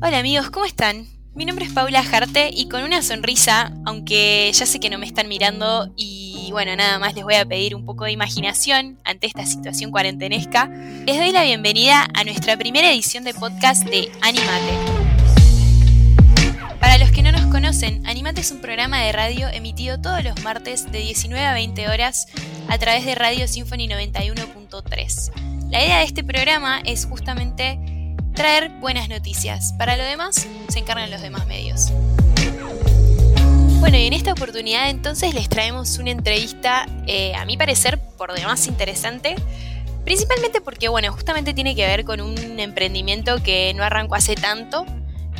Hola amigos, ¿cómo están? Mi nombre es Paula Jarte y con una sonrisa, aunque ya sé que no me están mirando y bueno, nada más les voy a pedir un poco de imaginación ante esta situación cuarentenesca, les doy la bienvenida a nuestra primera edición de podcast de Animate. Para los que no nos conocen, Animate es un programa de radio emitido todos los martes de 19 a 20 horas a través de Radio Symphony 91.3. La idea de este programa es justamente traer buenas noticias. Para lo demás, se encargan los demás medios. Bueno, y en esta oportunidad entonces les traemos una entrevista, eh, a mi parecer, por demás interesante. Principalmente porque, bueno, justamente tiene que ver con un emprendimiento que no arrancó hace tanto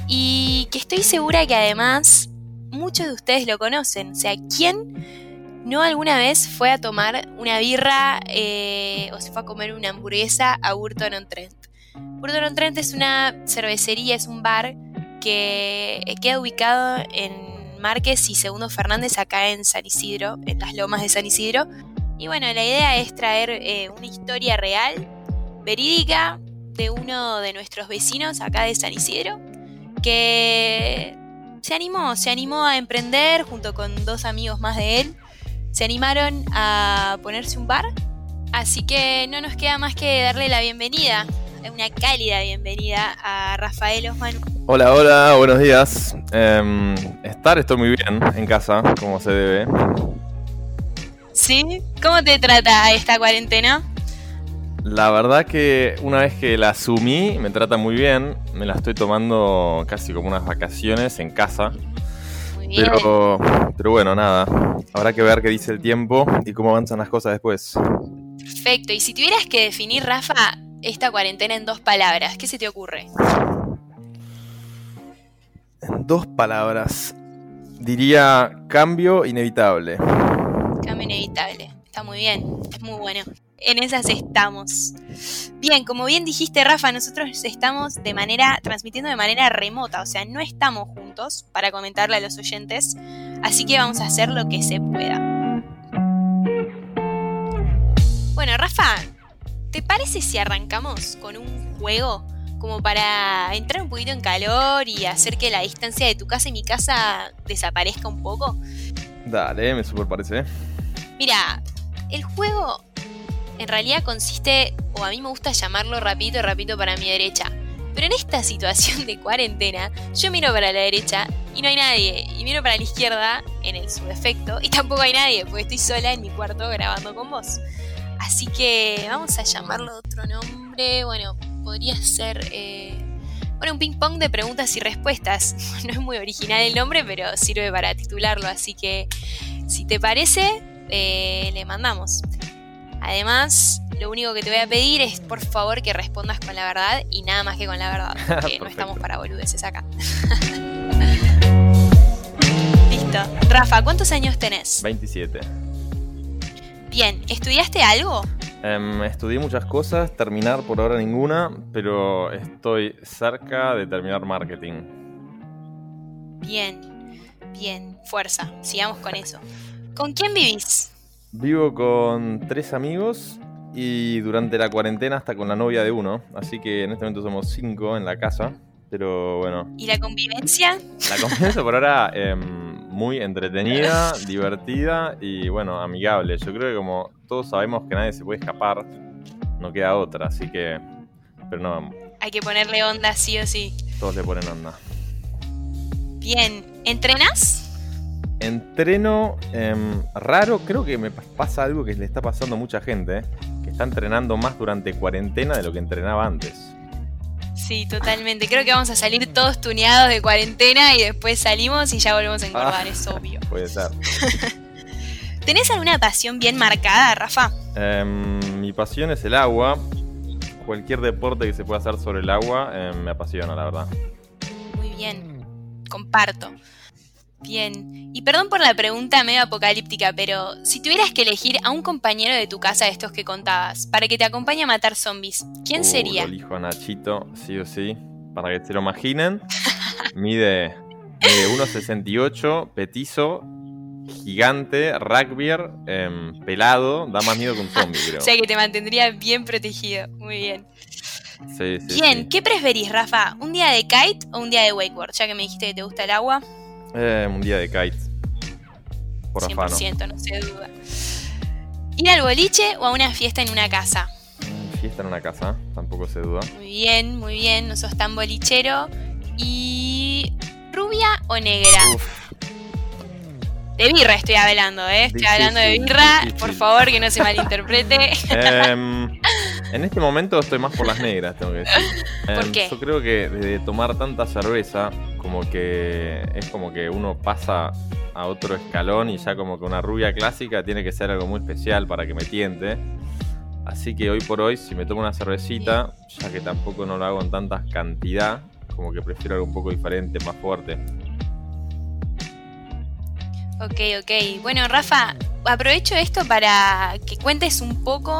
y que estoy segura que además muchos de ustedes lo conocen. O sea, ¿quién no alguna vez fue a tomar una birra eh, o se fue a comer una hamburguesa a Burton on Trent? Burton on Trent es una cervecería, es un bar que queda ubicado en Márquez y Segundo Fernández, acá en San Isidro, en las lomas de San Isidro. Y bueno, la idea es traer eh, una historia real, verídica, de uno de nuestros vecinos acá de San Isidro, que se animó, se animó a emprender junto con dos amigos más de él. Se animaron a ponerse un bar. Así que no nos queda más que darle la bienvenida una cálida bienvenida a Rafael Osman. Hola, hola, buenos días. Em, estar, estoy muy bien en casa, como se debe. ¿Sí? ¿Cómo te trata esta cuarentena? La verdad que una vez que la asumí, me trata muy bien. Me la estoy tomando casi como unas vacaciones en casa. Muy bien. Pero, pero bueno, nada. Habrá que ver qué dice el tiempo y cómo avanzan las cosas después. Perfecto. Y si tuvieras que definir, Rafa, esta cuarentena en dos palabras, ¿qué se te ocurre? En dos palabras. Diría cambio inevitable. Cambio inevitable. Está muy bien. Es muy bueno. En esas estamos. Bien, como bien dijiste, Rafa, nosotros estamos de manera, transmitiendo de manera remota, o sea, no estamos juntos para comentarle a los oyentes, así que vamos a hacer lo que se pueda. Bueno, Rafa, ¿Te parece si arrancamos con un juego como para entrar un poquito en calor y hacer que la distancia de tu casa y mi casa desaparezca un poco? Dale, me super parece. Mira, el juego en realidad consiste, o a mí me gusta llamarlo rapidito, rapidito para mi derecha. Pero en esta situación de cuarentena, yo miro para la derecha y no hay nadie. Y miro para la izquierda en el subefecto y tampoco hay nadie, porque estoy sola en mi cuarto grabando con vos. Así que vamos a llamarlo de otro nombre. Bueno, podría ser. Eh, bueno, un ping-pong de preguntas y respuestas. No es muy original el nombre, pero sirve para titularlo. Así que, si te parece, eh, le mandamos. Además, lo único que te voy a pedir es por favor que respondas con la verdad y nada más que con la verdad, porque no estamos para boludeces acá. Listo. Rafa, ¿cuántos años tenés? 27. Bien, ¿estudiaste algo? Em, estudié muchas cosas, terminar por ahora ninguna, pero estoy cerca de terminar marketing. Bien, bien, fuerza, sigamos con eso. ¿Con quién vivís? Vivo con tres amigos y durante la cuarentena hasta con la novia de uno, así que en este momento somos cinco en la casa, pero bueno. ¿Y la convivencia? La convivencia por ahora... muy entretenida, divertida y bueno, amigable. Yo creo que como todos sabemos que nadie se puede escapar, no queda otra, así que... Pero no... Hay que ponerle onda sí o sí. Todos le ponen onda. Bien, ¿entrenas? Entreno em, raro, creo que me pasa algo que le está pasando a mucha gente, que está entrenando más durante cuarentena de lo que entrenaba antes. Sí, totalmente. Creo que vamos a salir todos tuneados de cuarentena y después salimos y ya volvemos a engordar, ah, es obvio. Puede ser. ¿Tenés alguna pasión bien marcada, Rafa? Em, mi pasión es el agua. Cualquier deporte que se pueda hacer sobre el agua em, me apasiona, la verdad. Muy bien, comparto. Bien, y perdón por la pregunta medio apocalíptica, pero si tuvieras que elegir a un compañero de tu casa de estos que contabas, para que te acompañe a matar zombies, ¿quién uh, sería? Elijo a Nachito, sí o sí, para que se lo imaginen. mide, mide 1,68, petizo, gigante, rugbyer, em, pelado, da más miedo que un zombie, creo. o sea que te mantendría bien protegido, muy bien. Sí, sí. Bien, ¿qué preferís, Rafa? ¿Un día de kite o un día de wakeboard? Ya que me dijiste que te gusta el agua. Eh, un día de kite. Por 100%, no se duda. ¿Ir al boliche o a una fiesta en una casa? Fiesta en una casa, tampoco se duda. Muy bien, muy bien, no sos tan bolichero. ¿Y rubia o negra? De birra estoy hablando, ¿eh? Estoy hablando de birra, por favor, que no se malinterprete. Em, en este momento estoy más por las negras, tengo que decir. ¿Por em, qué? Yo creo que de tomar tanta cerveza, como que es como que uno pasa a otro escalón y ya como que una rubia clásica tiene que ser algo muy especial para que me tiente. Así que hoy por hoy, si me tomo una cervecita, ya que tampoco no lo hago en tanta cantidad, como que prefiero algo un poco diferente, más fuerte. Ok, ok. Bueno, Rafa, aprovecho esto para que cuentes un poco.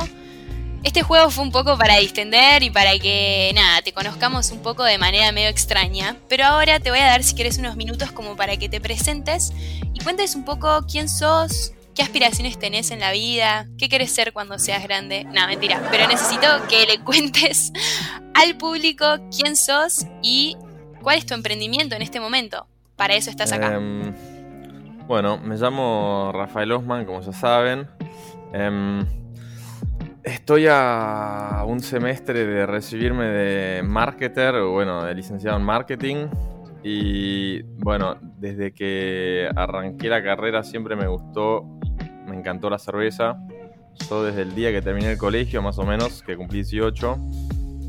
Este juego fue un poco para distender y para que, nada, te conozcamos un poco de manera medio extraña. Pero ahora te voy a dar, si quieres, unos minutos como para que te presentes y cuentes un poco quién sos, qué aspiraciones tenés en la vida, qué quieres ser cuando seas grande. Nada, mentira. Pero necesito que le cuentes al público quién sos y cuál es tu emprendimiento en este momento. Para eso estás acá. Em, bueno, me llamo Rafael Osman, como ya saben. Em, estoy a un semestre de recibirme de marketer, bueno, de licenciado en marketing. Y bueno, desde que arranqué la carrera siempre me gustó, me encantó la cerveza. Yo desde el día que terminé el colegio, más o menos, que cumplí 18,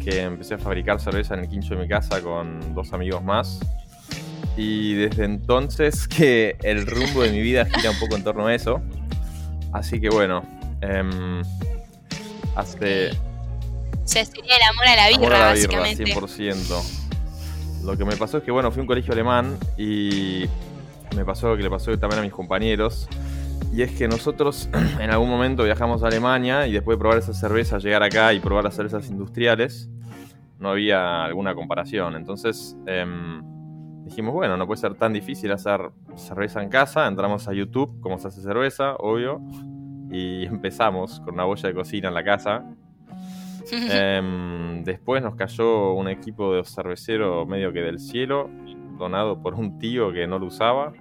que empecé a fabricar cerveza en el quincho de mi casa con dos amigos más y desde entonces que el rumbo de mi vida gira un poco en torno a eso. Así que bueno, eh, hace... Se sería el amor a la birra, amor a la birra, básicamente. 100%. Lo que me pasó es que, bueno, fui a un colegio alemán y me pasó lo que le pasó también a mis compañeros. Y es que nosotros en algún momento viajamos a Alemania y después de probar esa cerveza, llegar acá y probar las cervezas industriales, no había alguna comparación. Entonces, eh, dijimos, bueno, no puede ser tan difícil hacer cerveza en casa. Entramos a YouTube, cómo se hace cerveza, obvio. Y empezamos con una boya de cocina en la casa. Em, después nos cayó un equipo de cervecero medio que del cielo, donado por un tío que no lo usaba.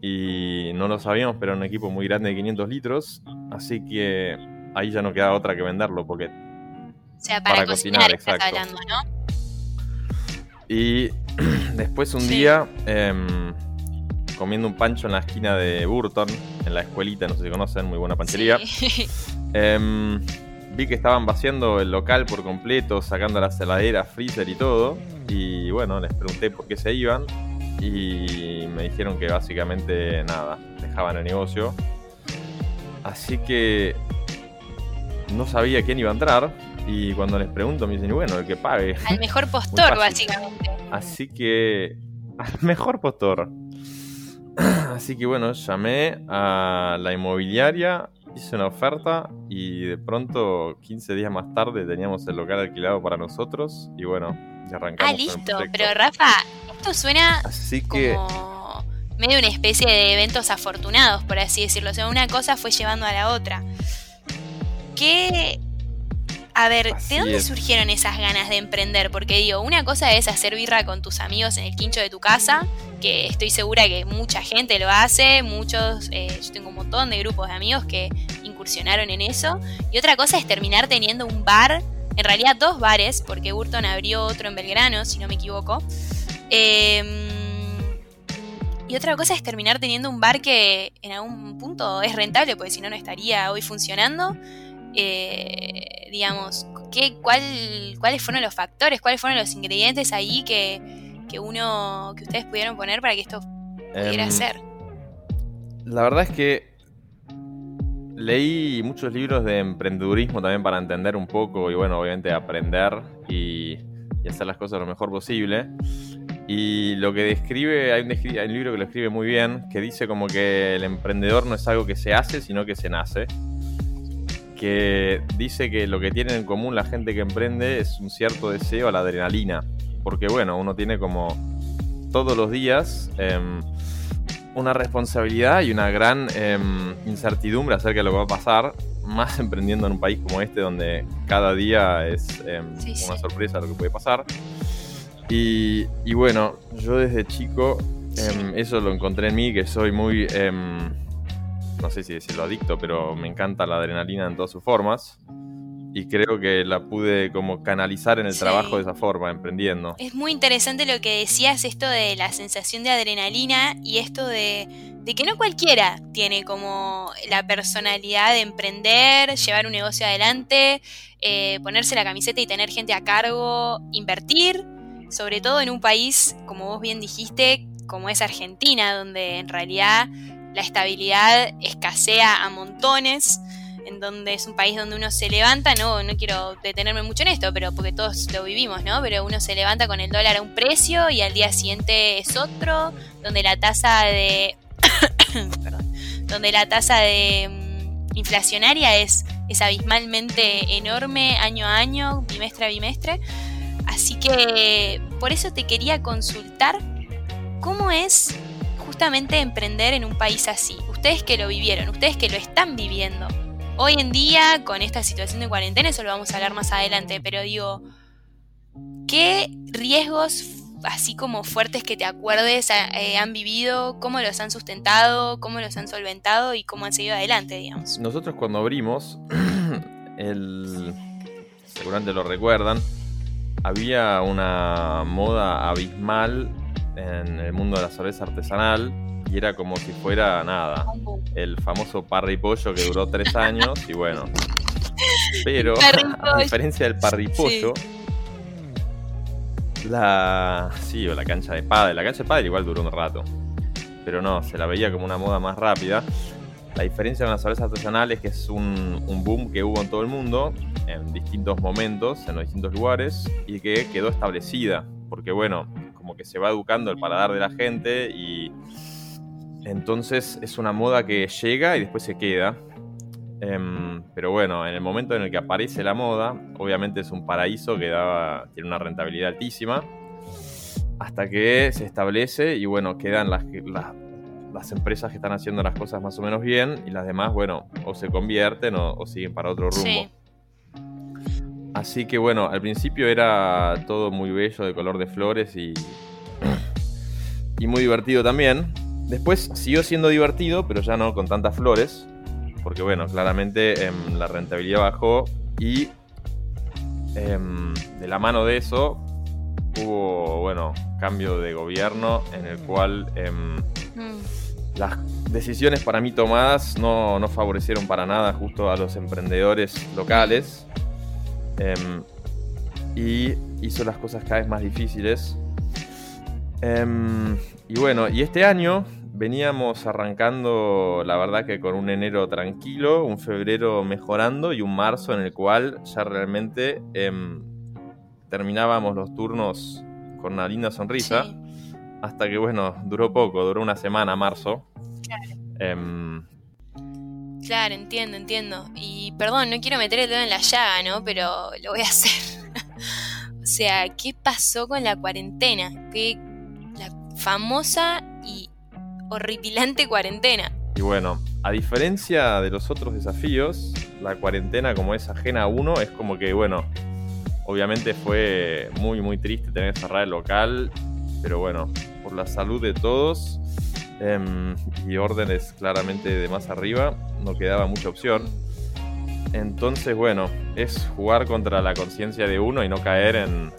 Y no lo sabíamos, pero era un equipo muy grande de 500 litros. Así que ahí ya no quedaba otra que venderlo, porque... O sea, para, cocinar, estás hablando, ¿no? Y después un día, em, comiendo un pancho en la esquina de Burton, en la escuelita, no sé si conocen, muy buena panchería. Em, vi que estaban vaciando el local por completo, sacando las heladeras, freezer y todo. Y bueno, les pregunté por qué se iban. Y me dijeron que básicamente nada, dejaban el negocio. Así que no sabía quién iba a entrar. Y cuando les pregunto, me dicen, bueno, el que pague. Al mejor postor, básicamente. Así que. Al mejor postor. Así que bueno, llamé a la inmobiliaria, hice una oferta y de pronto, 15 días más tarde, teníamos el local alquilado para nosotros. Y bueno, ya arrancamos. Ah, listo. Pero Rafa, esto suena así que... como medio una especie de eventos afortunados, por así decirlo. O sea, una cosa fue llevando a la otra. ¿Qué a ver, ¿de dónde surgieron esas ganas de emprender? Porque digo, una cosa es hacer birra con tus amigos en el quincho de tu casa, que estoy segura que mucha gente lo hace, muchos, eh, yo tengo un montón de grupos de amigos que incursionaron en eso. Y otra cosa es terminar teniendo un bar, en realidad dos bares, porque Burton abrió otro en Belgrano, si no me equivoco. Em, y otra cosa es terminar teniendo un bar que en algún punto es rentable, porque si no, no estaría hoy funcionando. Eh, digamos, ¿qué, cuál, cuáles fueron los factores, cuáles fueron los ingredientes ahí que, uno, que ustedes pudieron poner para que esto pudiera em, ser. La verdad es que leí muchos libros de emprendedurismo también para entender un poco y bueno, obviamente aprender y, hacer las cosas lo mejor posible. Y lo que describe, hay un, hay un, libro que lo escribe muy bien, que dice como que el emprendedor no es algo que se hace, sino que se nace que dice que lo que tiene en común la gente que emprende es un cierto deseo a la adrenalina. Porque bueno, uno tiene como todos los días em, una responsabilidad y una gran em, incertidumbre acerca de lo que va a pasar. más emprendiendo en un país como este, donde cada día es em, una sorpresa lo que puede pasar. Y, bueno, yo desde chico eso lo encontré en mí, que soy muy, no sé si decirlo adicto, pero me encanta la adrenalina en todas sus formas y creo que la pude como canalizar en el trabajo de esa forma, emprendiendo. Es muy interesante lo que decías, esto de la sensación de adrenalina y esto de, que no cualquiera tiene como la personalidad de emprender, llevar un negocio adelante, eh, ponerse la camiseta y tener gente a cargo, invertir, sobre todo en un país, como vos bien dijiste, como es Argentina, donde en realidad la estabilidad escasea a montones en donde es un país donde uno se levanta, no, no quiero detenerme mucho en esto, pero porque todos lo vivimos, ¿no? Pero uno se levanta con el dólar a un precio y al día siguiente es otro, donde la tasa de perdón, donde la tasa de mm, inflacionaria es, es abismalmente enorme año a año, bimestre a bimestre. Así que por eso te quería consultar cómo es justamente emprender en un país así. Ustedes que lo vivieron, ustedes que lo están viviendo. Hoy en día, con esta situación de cuarentena, eso lo vamos a hablar más adelante, pero digo, ¿qué riesgos así como fuertes que te acuerdes eh, han vivido, cómo los han sustentado, cómo los han solventado y cómo han seguido adelante, digamos? Nosotros cuando abrimos, el, seguramente lo recuerdan, había una moda abismal en el mundo de la cerveza artesanal y era como si fuera nada. El famoso parripollo que duró tres años y bueno. Pero a diferencia del parripollo, la. Sí, o la cancha de padre. La cancha de padre igual duró un rato. Pero no, se la veía como una moda más rápida. La diferencia con las cervezas artesanales es que es un, un, boom que hubo en todo el mundo, en distintos momentos, en los distintos lugares, y que quedó establecida. Porque bueno, que se va educando el paladar de la gente y entonces es una moda que llega y después se queda. Em, pero bueno, en el momento en el que aparece la moda, obviamente es un paraíso que daba, tiene una rentabilidad altísima. Hasta que se establece y bueno, quedan las, las, empresas que están haciendo las cosas más o menos bien y las demás, bueno, o se convierten o, siguen para otro rumbo. Así que bueno, al principio era todo muy bello, de color de flores y, y muy divertido también. Después siguió siendo divertido, pero ya no con tantas flores, porque bueno, claramente em, la rentabilidad bajó y em, de la mano de eso hubo, bueno, cambio de gobierno en el cual em, mm. las decisiones para mí tomadas no, no, favorecieron para nada justo a los emprendedores locales y hizo las cosas cada vez más difíciles. y bueno, y este año veníamos arrancando, la verdad que con un enero tranquilo, un febrero mejorando y un marzo en el cual ya realmente em, terminábamos los turnos con una linda sonrisa. Hasta que, bueno, duró poco, duró una semana, marzo. Claro. Claro, entiendo, entiendo. Y perdón, no quiero meter el dedo en la llaga, ¿no? Pero lo voy a hacer. o sea, ¿qué pasó con la cuarentena? Que la famosa y horripilante cuarentena. Y bueno, a diferencia de los otros desafíos, la cuarentena como es ajena a uno, es como que, bueno, obviamente fue muy, muy triste tener que cerrar el local, pero bueno, por la salud de todos em, y órdenes claramente de más arriba, no quedaba mucha opción. Entonces, bueno, es jugar contra la conciencia de uno y no caer en,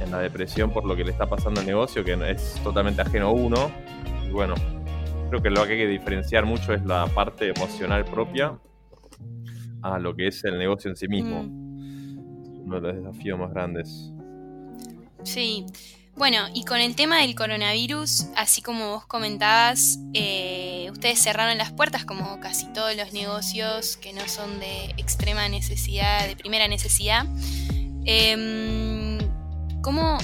en la depresión por lo que le está pasando al negocio, que es totalmente ajeno a uno. Y bueno, Creo que lo que hay que diferenciar mucho es la parte emocional propia a lo que es el negocio en sí mismo. Mm. Uno de los desafíos más grandes. Sí. Bueno, y con el tema del coronavirus, así como vos comentabas, eh, ustedes cerraron las puertas como casi todos los negocios que no son de extrema necesidad, de primera necesidad. Em, ¿Cómo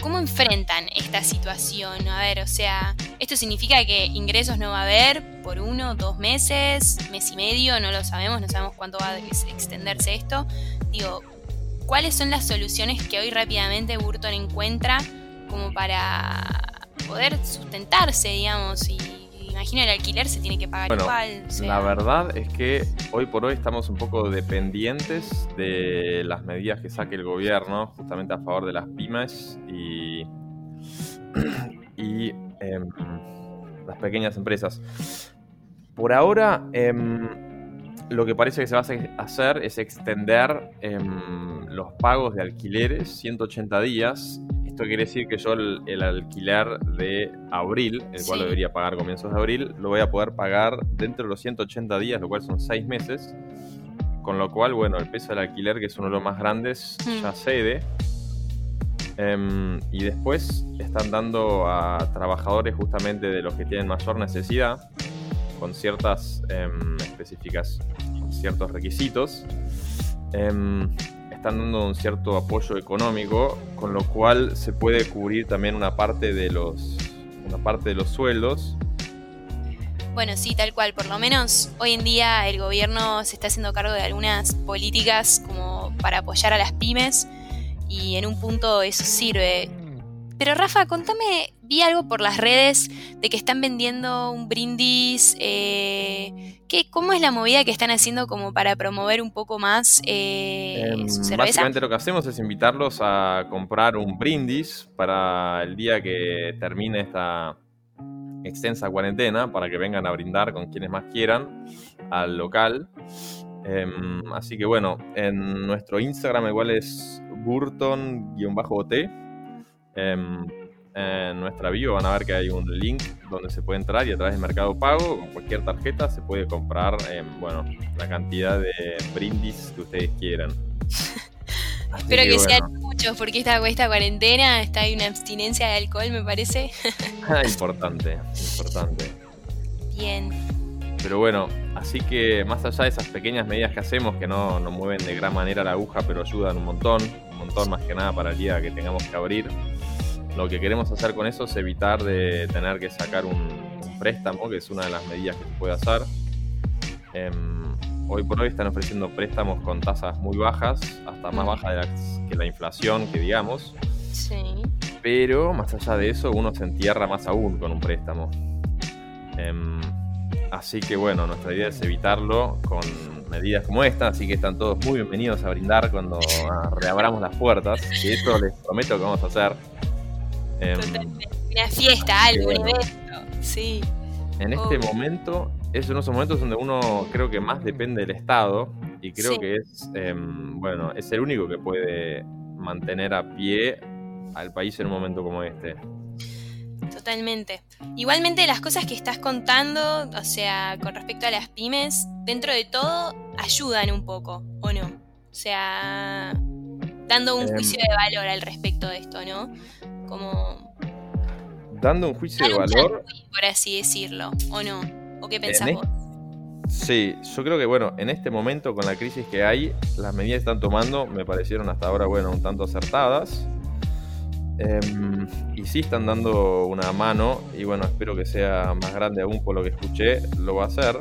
¿Cómo enfrentan esta situación? A ver, o sea, ¿esto significa que ingresos no va a haber por uno, dos meses, mes y medio? No lo sabemos, no sabemos cuánto va a extenderse esto. Digo, ¿cuáles son las soluciones que hoy rápidamente Burton encuentra como para poder sustentarse, digamos, y, imagino el alquiler se tiene que pagar igual. La verdad es que hoy por hoy estamos un poco dependientes de las medidas que saque el gobierno, justamente a favor de las pymes y, y em, las pequeñas empresas. Por ahora, em, lo que parece que se va a hacer es extender em, los pagos de alquileres 180 días. Esto quiere decir que yo el, alquiler de abril, el cual debería pagar comienzos de abril, lo voy a poder pagar dentro de los 180 días, lo cual son 6 meses. Con lo cual, bueno, el peso del alquiler, que es uno de los más grandes, hmm. ya cede. Em, y después están dando a trabajadores justamente de los que tienen mayor necesidad, con ciertas em, específicas, con ciertos requisitos, em, están dando un cierto apoyo económico, con lo cual se puede cubrir también una parte de los, una parte de los sueldos. Bueno, sí, tal cual. Por lo menos hoy en día el gobierno se está haciendo cargo de algunas políticas como para apoyar a las pymes y en un punto eso sirve. Pero Rafa, contame, vi algo por las redes de que están vendiendo un brindis. Eh, ¿qué, ¿Cómo es la movida que están haciendo como para promover un poco más eh, em, Básicamente lo que hacemos es invitarlos a comprar un brindis para el día que termine esta extensa cuarentena, para que vengan a brindar con quienes más quieran al local. Em, así que bueno, en nuestro Instagram igual es Burton-OT. En nuestra bio van a ver que hay un link donde se puede entrar y a través de Mercado Pago, con cualquier tarjeta, se puede comprar em, bueno, la cantidad de brindis que ustedes quieran. Espero que, sean muchos, porque esta, esta cuarentena está hay una abstinencia de alcohol, me parece. Ah, importante, importante. Bien. Pero bueno, así que más allá de esas pequeñas medidas que hacemos, que no, no mueven de gran manera la aguja, pero ayudan un montón, montón más que nada para el día que tengamos que abrir. Lo que queremos hacer con eso es evitar de tener que sacar un, préstamo, que es una de las medidas que se puede hacer. Em, hoy por hoy están ofreciendo préstamos con tasas muy bajas, hasta más bajas que la inflación, que digamos. Sí. Pero más allá de eso, uno se entierra más aún con un préstamo. Em, así que bueno, nuestra idea es evitarlo con medidas como esta, así que están todos muy bienvenidos a brindar cuando ah, reabramos las puertas, que eso les prometo que vamos a hacer. Em, una fiesta, algo, un evento, sí. En este momento, es uno de esos momentos donde uno creo que más depende del Estado y creo que es, em, bueno, es el único que puede mantener a pie al país en un momento como este. Totalmente. Igualmente las cosas que estás contando, o sea, con respecto a las pymes, dentro de todo ayudan un poco, ¿o no? O sea, dando un em. juicio de valor al respecto de esto, ¿no? Como... Dando un juicio de valor... por así decirlo, ¿o no? ¿O qué pensás vos? Sí, yo creo que bueno, en este momento con la crisis que hay, las medidas que están tomando me parecieron hasta ahora, bueno, un tanto acertadas. Em, y sí están dando una mano y bueno, espero que sea más grande aún por lo que escuché, lo va a hacer.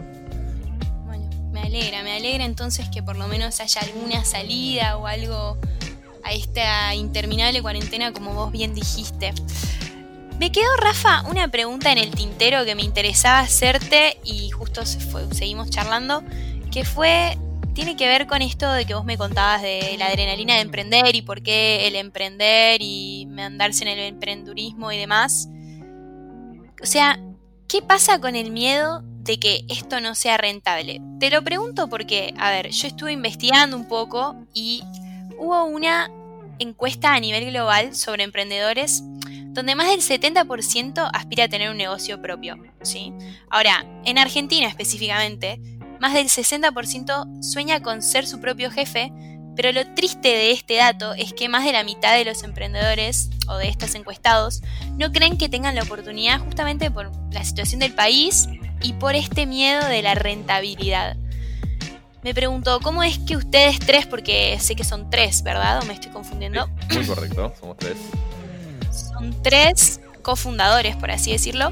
Bueno, me alegra, me alegra entonces que por lo menos haya alguna salida o algo a esta interminable cuarentena como vos bien dijiste. Me quedó, Rafa, una pregunta en el tintero que me interesaba hacerte y justo seguimos charlando, que fue tiene que ver con esto de que vos me contabas de la adrenalina de emprender y por qué el emprender y mandarse en el emprendurismo y demás. O sea, ¿qué pasa con el miedo de que esto no sea rentable? Te lo pregunto porque, a ver, yo estuve investigando un poco y hubo una encuesta a nivel global sobre emprendedores donde más del 70% aspira a tener un negocio propio, ¿sí? Ahora, en Argentina específicamente, más del 60% sueña con ser su propio jefe, pero lo triste de este dato es que más de la mitad de los emprendedores o de estos encuestados no creen que tengan la oportunidad justamente por la situación del país y por este miedo de la rentabilidad. Me pregunto, ¿cómo es que ustedes tres, porque sé que son tres, ¿verdad? ¿O me estoy confundiendo? muy correcto, somos tres. Son tres cofundadores, por así decirlo.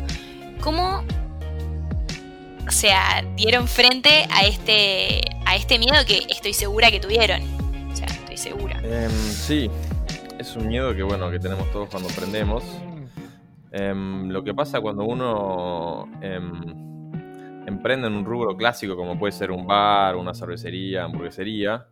¿Cómo o sea, dieron frente a este, a este miedo que estoy segura que tuvieron. O sea, estoy segura. Em, sí, es un miedo que bueno, que tenemos todos cuando aprendemos. Em, lo que pasa cuando uno em, emprende en un rubro clásico como puede ser un bar, una cervecería, hamburguesería,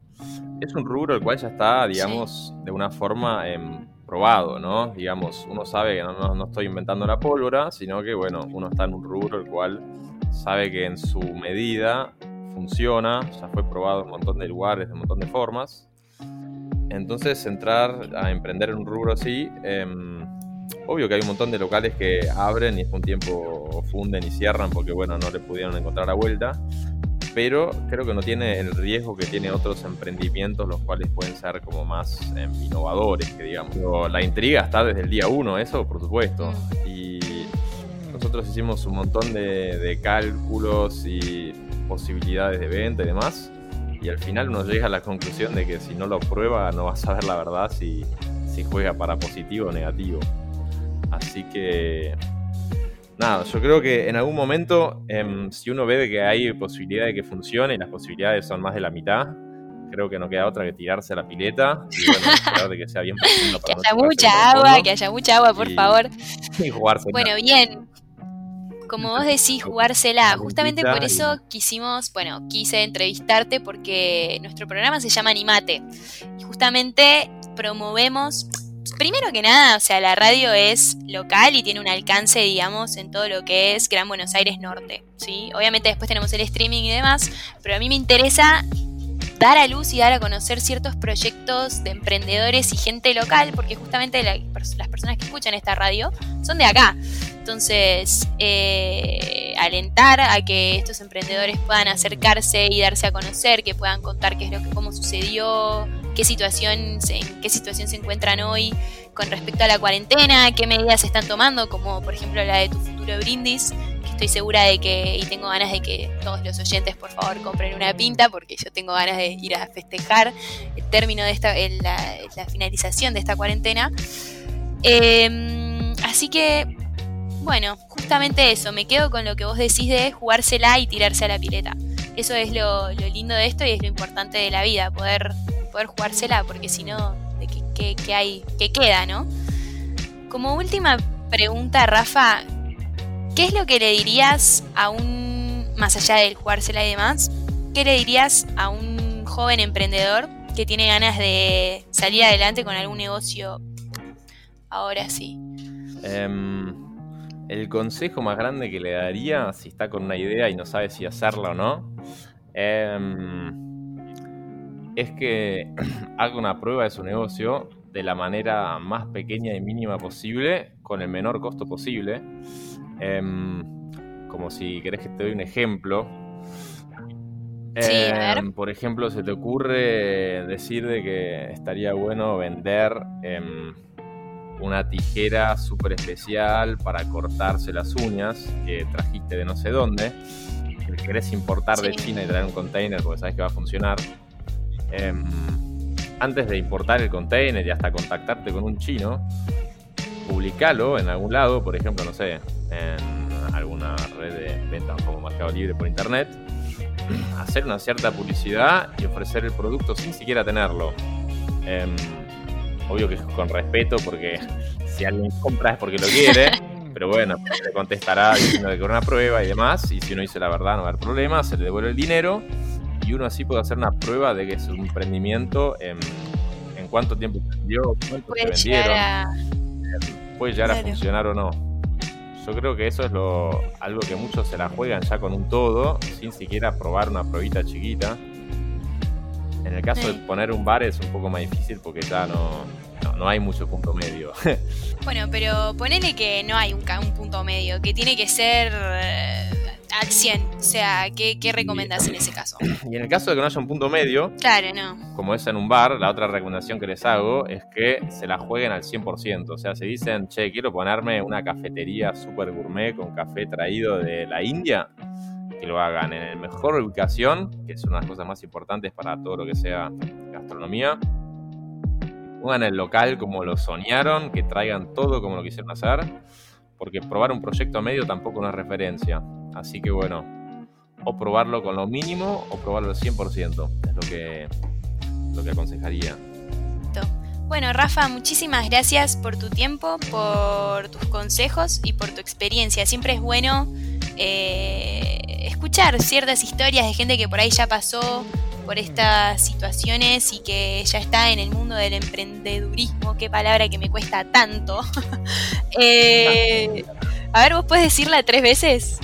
es un rubro el cual ya está, digamos, de una forma em, probado, ¿no? Digamos, uno sabe que no, no, estoy inventando la pólvora, sino que, bueno, uno está en un rubro el cual sabe que en su medida funciona, ya fue probado en un montón de lugares, de un montón de formas. Entonces, entrar a emprender en un rubro así, em, obvio que hay un montón de locales que abren y es un tiempo funden y cierran porque, bueno, no le pudieron encontrar la vuelta. Pero creo que no tiene el riesgo que tiene otros emprendimientos, los cuales pueden ser como más em, innovadores, que digamos. la intriga está desde el día uno, eso por supuesto. Y nosotros hicimos un montón de, de cálculos y posibilidades de venta y demás y al final uno llega a la conclusión de que si no lo prueba no va a saber la verdad si, si juega para positivo o negativo. Así que nada, yo creo que en algún momento, em, si uno ve que hay posibilidad de que funcione y las posibilidades son más de la mitad, creo que no queda otra que tirarse a la pileta y bueno, de que sea bien profundo Que haya mucha agua, que haya mucha agua, por favor. Y jugarse. Bueno, bien como vos decís, jugársela. Justamente por eso quisimos, bueno, quise entrevistarte porque nuestro programa se llama Animate. Y justamente promovemos, primero que nada, o sea, la radio es local y tiene un alcance, digamos, en todo lo que es Gran Buenos Aires Norte. ¿sí? Obviamente después tenemos el streaming y demás, pero a mí me interesa dar a luz y dar a conocer ciertos proyectos de emprendedores y gente local, porque justamente las personas que escuchan esta radio son de acá. Entonces, eh, alentar a que estos emprendedores puedan acercarse y darse a conocer, que puedan contar qué es lo que, cómo sucedió, qué situación, en qué situación se encuentran hoy con respecto a la cuarentena, qué medidas se están tomando, como por ejemplo la de tu futuro brindis, que estoy segura de que, y tengo ganas de que todos los oyentes por favor compren una pinta, porque yo tengo ganas de ir a festejar el término de esta, la, la finalización de esta cuarentena. Em, así que bueno, justamente eso, me quedo con lo que vos decís de jugársela y tirarse a la pileta. Eso es lo, lindo de esto y es lo importante de la vida, poder, poder jugársela, porque si no, ¿de qué, hay, qué queda, no? Como última pregunta, Rafa, ¿qué es lo que le dirías a un, más allá del jugársela y demás, qué le dirías a un joven emprendedor que tiene ganas de salir adelante con algún negocio ahora sí? Um el consejo más grande que le daría, si está con una idea y no sabe si hacerla o no, em, es que haga una prueba de su negocio de la manera más pequeña y mínima posible, con el menor costo posible. Em, como si querés que te doy un ejemplo. Em, por ejemplo, se te ocurre decir de que estaría bueno vender una tijera súper especial para cortarse las uñas que trajiste de no sé dónde, que querés importar de China y traer un container porque sabes que va a funcionar. Em, antes de importar el container y hasta contactarte con un chino, publicalo en algún lado, por ejemplo, no sé, en alguna red de ventas como Mercado Libre por internet, hacer una cierta publicidad y ofrecer el producto sin siquiera tenerlo. Em, obvio que con respeto, porque si alguien compra es porque lo quiere, pero bueno, le contestará diciendo que una prueba y demás, y si uno dice la verdad no va a haber problema, se le devuelve el dinero, y uno así puede hacer una prueba de que es un emprendimiento en, cuánto tiempo vendió, cuánto se vendieron, puede llegar a funcionar o no. Yo creo que eso es lo, algo que muchos se la juegan ya con un todo, sin siquiera probar una pruebita chiquita. En el caso de poner un bar es un poco más difícil porque ya no, no, hay mucho punto medio. bueno, pero ponele que no hay un, un punto medio, que tiene que ser eh, al 100. O sea, ¿qué, qué recomendás en ese caso? Y en el caso de que no haya un punto medio, claro, no. como es en un bar, la otra recomendación que les hago es que se la jueguen al 100%. O sea, si dicen, che, quiero ponerme una cafetería super gourmet con café traído de la India, que lo hagan en la mejor ubicación, que es una de las cosas más importantes para todo lo que sea gastronomía. Pongan el local como lo soñaron, que traigan todo como lo quisieron hacer, porque probar un proyecto a medio tampoco es referencia. Así que bueno, o probarlo con lo mínimo o probarlo al 100%, es lo que, lo que aconsejaría. Bueno, Rafa, muchísimas gracias por tu tiempo, por tus consejos y por tu experiencia. Siempre es bueno eh, escuchar ciertas historias de gente que por ahí ya pasó por estas situaciones y que ya está en el mundo del emprendedurismo, qué palabra que me cuesta tanto. Eh, a ver, ¿vos puedes decirla tres veces?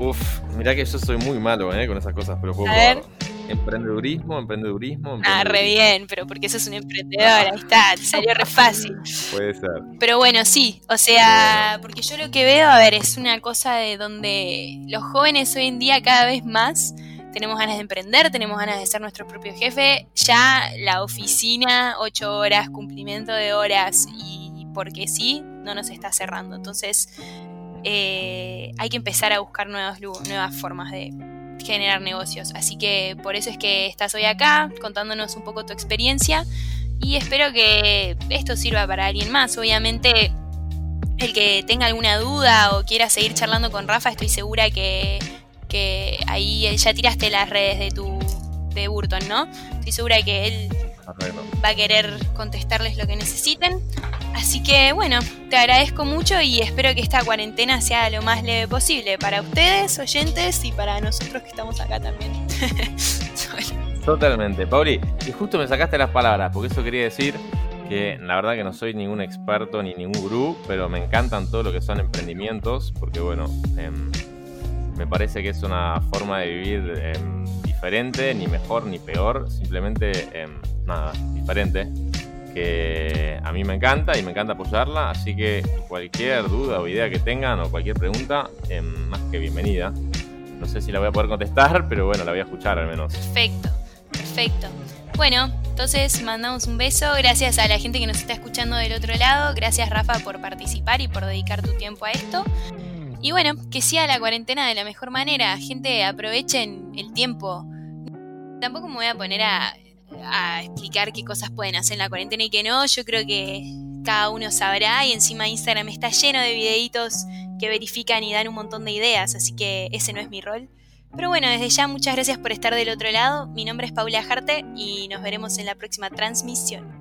Uf, mirá que yo soy muy malo eh, con esas cosas, pero puedo a Emprendedurismo, emprendedurismo, Ah, re bien, pero porque sos un emprendedor, ahí está, te salió re fácil. Puede ser. Pero bueno, sí, o sea, porque yo lo que veo, a ver, es una cosa de donde los jóvenes hoy en día cada vez más tenemos ganas de emprender, tenemos ganas de ser nuestro propio jefe, ya la oficina, ocho horas, cumplimiento de horas y porque sí, no nos está cerrando. Entonces, eh, hay que empezar a buscar nuevas, nuevas formas de, generar negocios. Así que por eso es que estás hoy acá contándonos un poco tu experiencia y espero que esto sirva para alguien más. Obviamente el que tenga alguna duda o quiera seguir charlando con Rafa, estoy segura que, que ahí ya tiraste las redes de tu de Burton, ¿no? Estoy segura que él va a querer contestarles lo que necesiten. Así que bueno, te agradezco mucho y espero que esta cuarentena sea lo más leve posible para ustedes, oyentes, y para nosotros que estamos acá también. Totalmente. Pauli, y justo me sacaste las palabras, porque eso quería decir que la verdad que no soy ningún experto ni ningún gurú, pero me encantan todo lo que son emprendimientos, porque bueno, em, me parece que es una forma de vivir em, diferente, ni mejor ni peor, simplemente em, nada, diferente que a mí me encanta y me encanta apoyarla, así que cualquier duda o idea que tengan o cualquier pregunta, eh, más que bienvenida. No sé si la voy a poder contestar, pero bueno, la voy a escuchar al menos. Perfecto, perfecto. Bueno, entonces mandamos un beso, gracias a la gente que nos está escuchando del otro lado, gracias Rafa por participar y por dedicar tu tiempo a esto. Y bueno, que sea la cuarentena de la mejor manera, gente, aprovechen el tiempo. Tampoco me voy a poner a a explicar qué cosas pueden hacer en la cuarentena y qué no. Yo creo que cada uno sabrá y encima Instagram está lleno de videitos que verifican y dan un montón de ideas, así que ese no es mi rol. Pero bueno, desde ya muchas gracias por estar del otro lado. Mi nombre es Paula Jarte y nos veremos en la próxima transmisión.